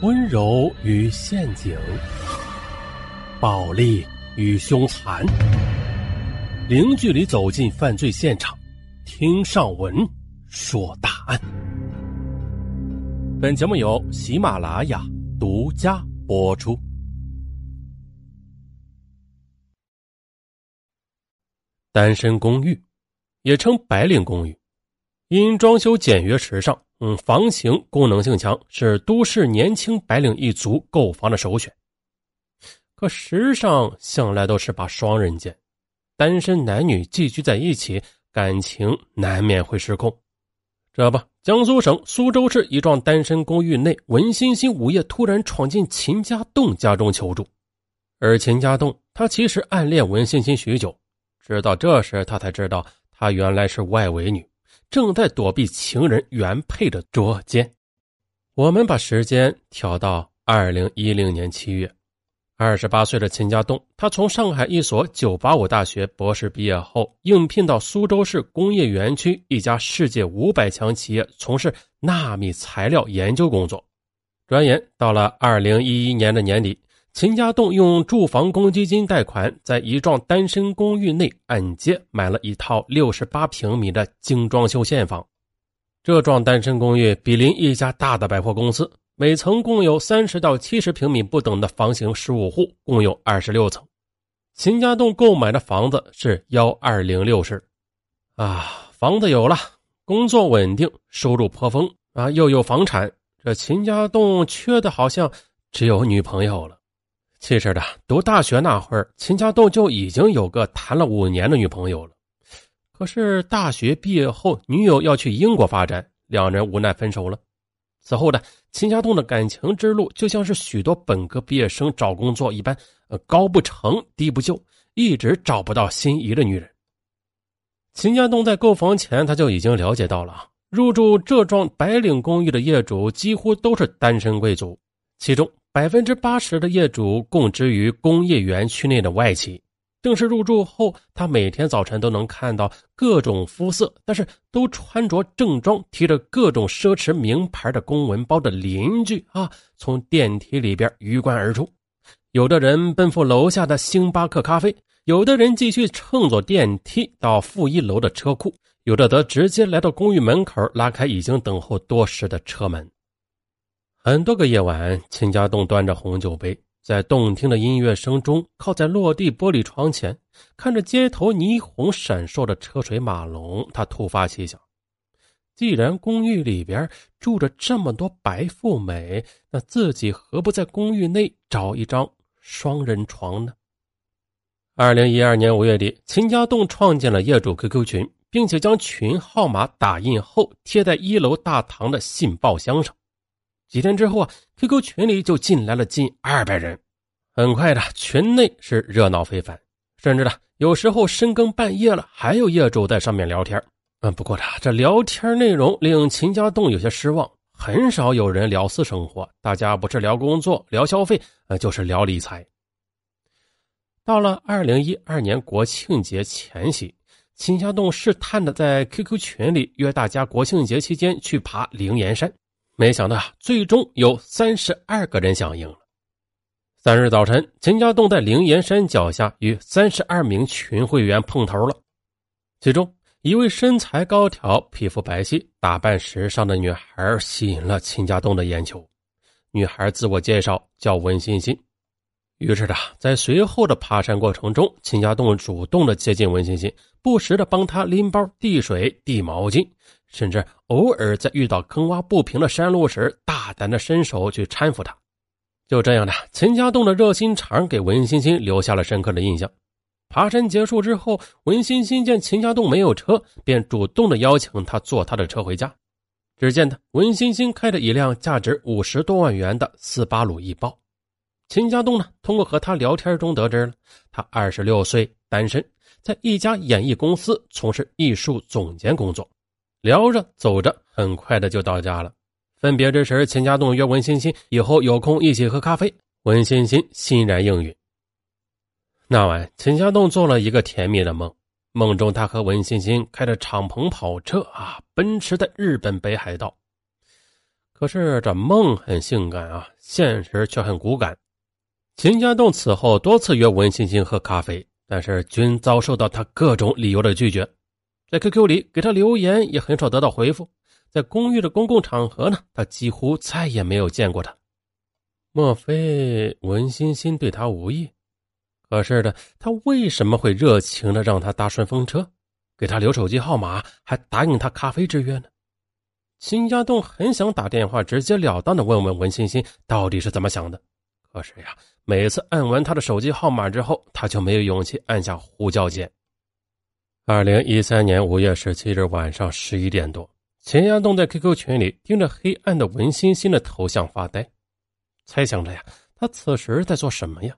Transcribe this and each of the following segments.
温柔与陷阱，暴力与凶残，零距离走进犯罪现场，听上文说大案。本节目由喜马拉雅独家播出。单身公寓，也称白领公寓，因装修简约时尚。嗯，房型功能性强，是都市年轻白领一族购房的首选。可时尚向来都是把双刃剑，单身男女寄居在一起，感情难免会失控。这不，江苏省苏州市一幢单身公寓内，文欣欣午夜突然闯进秦家栋家中求助，而秦家栋他其实暗恋文欣欣许久，直到这时他才知道，她原来是外围女。正在躲避情人原配的捉奸。我们把时间调到二零一零年七月，二十八岁的秦家栋，他从上海一所九八五大学博士毕业后，应聘到苏州市工业园区一家世界五百强企业从事纳米材料研究工作。转眼到了二零一一年的年底。秦家栋用住房公积金贷款，在一幢单身公寓内按揭买了一套六十八平米的精装修现房。这幢单身公寓比邻一家大的百货公司，每层共有三十到七十平米不等的房型，十五户，共有二十六层。秦家栋购买的房子是幺二零六室，啊，房子有了，工作稳定，收入颇丰啊，又有房产，这秦家栋缺的好像只有女朋友了。其实的，读大学那会儿，秦家栋就已经有个谈了五年的女朋友了。可是大学毕业后，女友要去英国发展，两人无奈分手了。此后的秦家栋的感情之路，就像是许多本科毕业生找工作一般，呃，高不成低不就，一直找不到心仪的女人。秦家栋在购房前，他就已经了解到了，入住这幢白领公寓的业主几乎都是单身贵族，其中。百分之八十的业主供职于工业园区内的外企。正式入住后，他每天早晨都能看到各种肤色，但是都穿着正装、提着各种奢侈名牌的公文包的邻居啊，从电梯里边鱼贯而出。有的人奔赴楼下的星巴克咖啡，有的人继续乘坐电梯到负一楼的车库，有的则直接来到公寓门口，拉开已经等候多时的车门。很多个夜晚，秦家栋端着红酒杯，在动听的音乐声中，靠在落地玻璃窗前，看着街头霓虹闪烁的车水马龙。他突发奇想：既然公寓里边住着这么多白富美，那自己何不在公寓内找一张双人床呢？二零一二年五月底，秦家栋创建了业主 QQ 群，并且将群号码打印后贴在一楼大堂的信报箱上。几天之后啊，QQ 群里就进来了近二百人。很快的，群内是热闹非凡，甚至呢，有时候深更半夜了，还有业主在上面聊天。嗯，不过呢，这聊天内容令秦家栋有些失望，很少有人聊私生活，大家不是聊工作、聊消费，呃，就是聊理财。到了二零一二年国庆节前夕，秦家栋试探的在 QQ 群里约大家国庆节期间去爬灵岩山。没想到，最终有三十二个人响应了。三日早晨，秦家栋在灵岩山脚下与三十二名群会员碰头了。其中一位身材高挑、皮肤白皙、打扮时尚的女孩吸引了秦家栋的眼球。女孩自我介绍叫文欣欣。于是的，在随后的爬山过程中，秦家栋主动的接近文欣欣，不时的帮她拎包、递水、递毛巾。甚至偶尔在遇到坑洼不平的山路时，大胆的伸手去搀扶他。就这样的，秦家栋的热心肠给文欣欣留下了深刻的印象。爬山结束之后，文欣欣见秦家栋没有车，便主动的邀请他坐他的车回家。只见他文欣欣开着一辆价值五十多万元的斯巴鲁翼豹。秦家栋呢，通过和他聊天中得知了，他二十六岁，单身，在一家演艺公司从事艺术总监工作。聊着走着，很快的就到家了。分别之时，秦家栋约文欣欣以后有空一起喝咖啡。文欣欣欣然应允。那晚，秦家栋做了一个甜蜜的梦，梦中他和文欣欣开着敞篷跑车啊，奔驰在日本北海道。可是这梦很性感啊，现实却很骨感。秦家栋此后多次约文欣欣喝咖啡，但是均遭受到他各种理由的拒绝。在 QQ 里给他留言也很少得到回复，在公寓的公共场合呢，他几乎再也没有见过他。莫非文欣欣对他无意？可是的，他为什么会热情的让他搭顺风车，给他留手机号码，还答应他咖啡之约呢？秦家栋很想打电话直截了当的问问文欣欣到底是怎么想的，可是呀，每次按完他的手机号码之后，他就没有勇气按下呼叫键。二零一三年五月十七日晚上十一点多，秦家栋在 QQ 群里盯着黑暗的文欣欣的头像发呆，猜想着呀，他此时在做什么呀？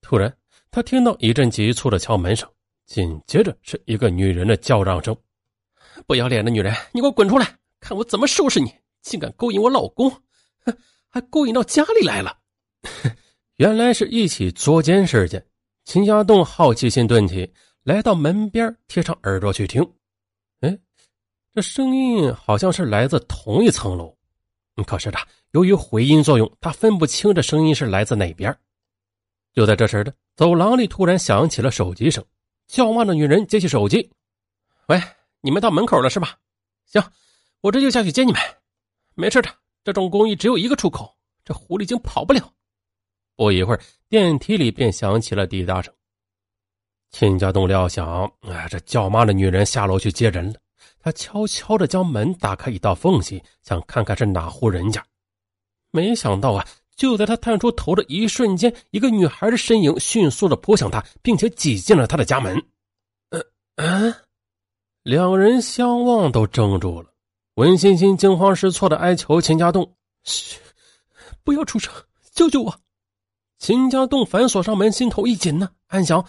突然，他听到一阵急促的敲门声，紧接着是一个女人的叫嚷声：“不要脸的女人，你给我滚出来！”看我怎么收拾你！竟敢勾引我老公，哼，还勾引到家里来了！原来是一起作奸事件。秦家栋好奇心顿起，来到门边，贴上耳朵去听。哎，这声音好像是来自同一层楼。可是他，由于回音作用，他分不清这声音是来自哪边。就在这时的走廊里突然响起了手机声，叫骂的女人接起手机：“喂，你们到门口了是吧？行。”我这就下去接你们，没事的。这种公寓只有一个出口，这狐狸精跑不了。不一会儿，电梯里便响起了滴答声。秦家栋料想，哎，这叫妈的女人下楼去接人了。他悄悄的将门打开一道缝隙，想看看是哪户人家。没想到啊，就在他探出头的一瞬间，一个女孩的身影迅速的扑向他，并且挤进了他的家门。嗯嗯，两人相望都怔住了。文欣欣惊慌失措的哀求秦家栋：“嘘，不要出声，救救我！”秦家栋反锁上门，心头一紧呢，暗想：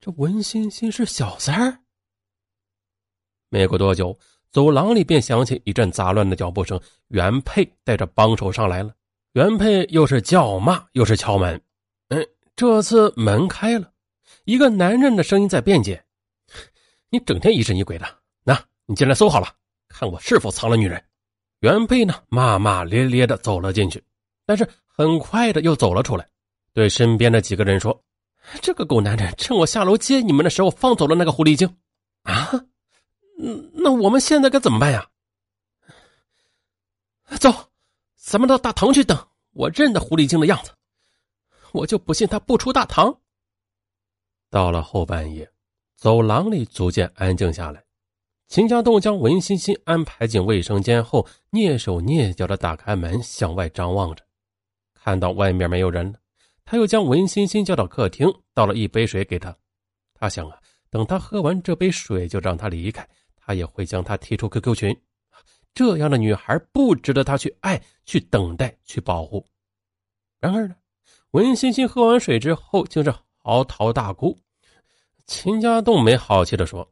这文欣欣是小三儿。没过多久，走廊里便响起一阵杂乱的脚步声，原配带着帮手上来了。原配又是叫骂，又是敲门。嗯，这次门开了，一个男人的声音在辩解：“你整天疑神疑鬼的，那你进来搜好了。”看我是否藏了女人，原配呢骂骂咧咧的走了进去，但是很快的又走了出来，对身边的几个人说：“这个狗男人趁我下楼接你们的时候放走了那个狐狸精，啊，那我们现在该怎么办呀？”走，咱们到大堂去等，我认得狐狸精的样子，我就不信他不出大堂。到了后半夜，走廊里逐渐安静下来。秦家栋将文欣欣安排进卫生间后，蹑手蹑脚的打开门，向外张望着，看到外面没有人了，他又将文欣欣叫到客厅，倒了一杯水给她。他想啊，等他喝完这杯水，就让他离开，他也会将他踢出 QQ 群。这样的女孩不值得他去爱、去等待、去保护。然而呢，文欣欣喝完水之后，竟是嚎啕大哭。秦家栋没好气的说。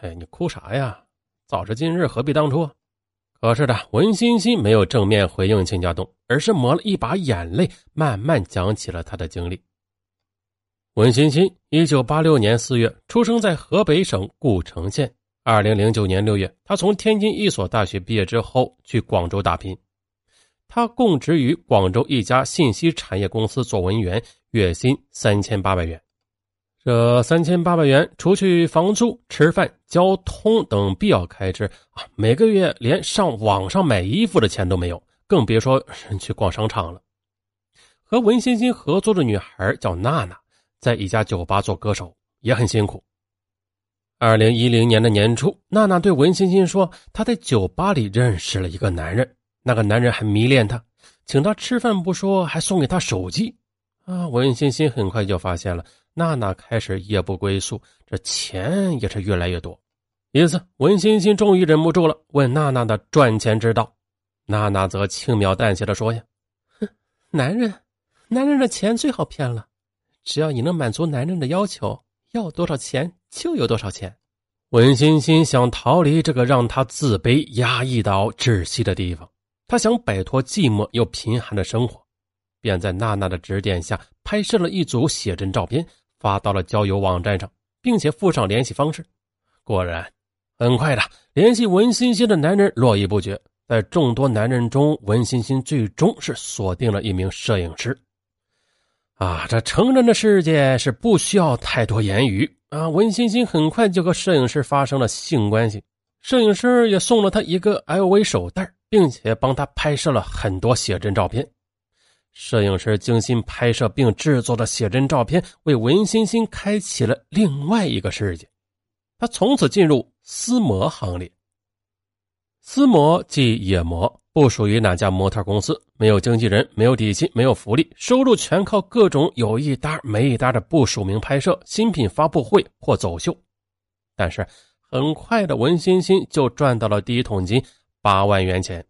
哎，你哭啥呀？早知今日何必当初？可是的，文欣欣没有正面回应秦家栋，而是抹了一把眼泪，慢慢讲起了他的经历。文欣欣，一九八六年四月出生在河北省故城县。二零零九年六月，他从天津一所大学毕业之后，去广州打拼。他供职于广州一家信息产业公司做文员，月薪三千八百元。这三千八百元，除去房租、吃饭、交通等必要开支啊，每个月连上网上买衣服的钱都没有，更别说去逛商场了。和文欣欣合作的女孩叫娜娜，在一家酒吧做歌手，也很辛苦。二零一零年的年初，娜娜对文欣欣说，她在酒吧里认识了一个男人，那个男人很迷恋她，请她吃饭不说，还送给她手机。啊，文欣欣很快就发现了。娜娜开始夜不归宿，这钱也是越来越多。一次，文欣欣终于忍不住了，问娜娜的赚钱之道。娜娜则轻描淡写的说：“呀，哼，男人，男人的钱最好骗了，只要你能满足男人的要求，要多少钱就有多少钱。”文欣欣想逃离这个让她自卑、压抑到窒息的地方，她想摆脱寂寞又贫寒的生活，便在娜娜的指点下拍摄了一组写真照片。发到了交友网站上，并且附上联系方式。果然，很快的联系文欣欣的男人络绎不绝。在众多男人中，文欣欣最终是锁定了一名摄影师。啊，这成人的世界是不需要太多言语啊！文欣欣很快就和摄影师发生了性关系，摄影师也送了他一个 LV 手袋，并且帮他拍摄了很多写真照片。摄影师精心拍摄并制作的写真照片，为文欣欣开启了另外一个世界。他从此进入私模行列。私模即野模。不属于哪家模特公司，没有经纪人，没有底薪，没有福利，收入全靠各种有一搭没一搭的不署名拍摄、新品发布会或走秀。但是很快的，文欣欣就赚到了第一桶金八万元钱。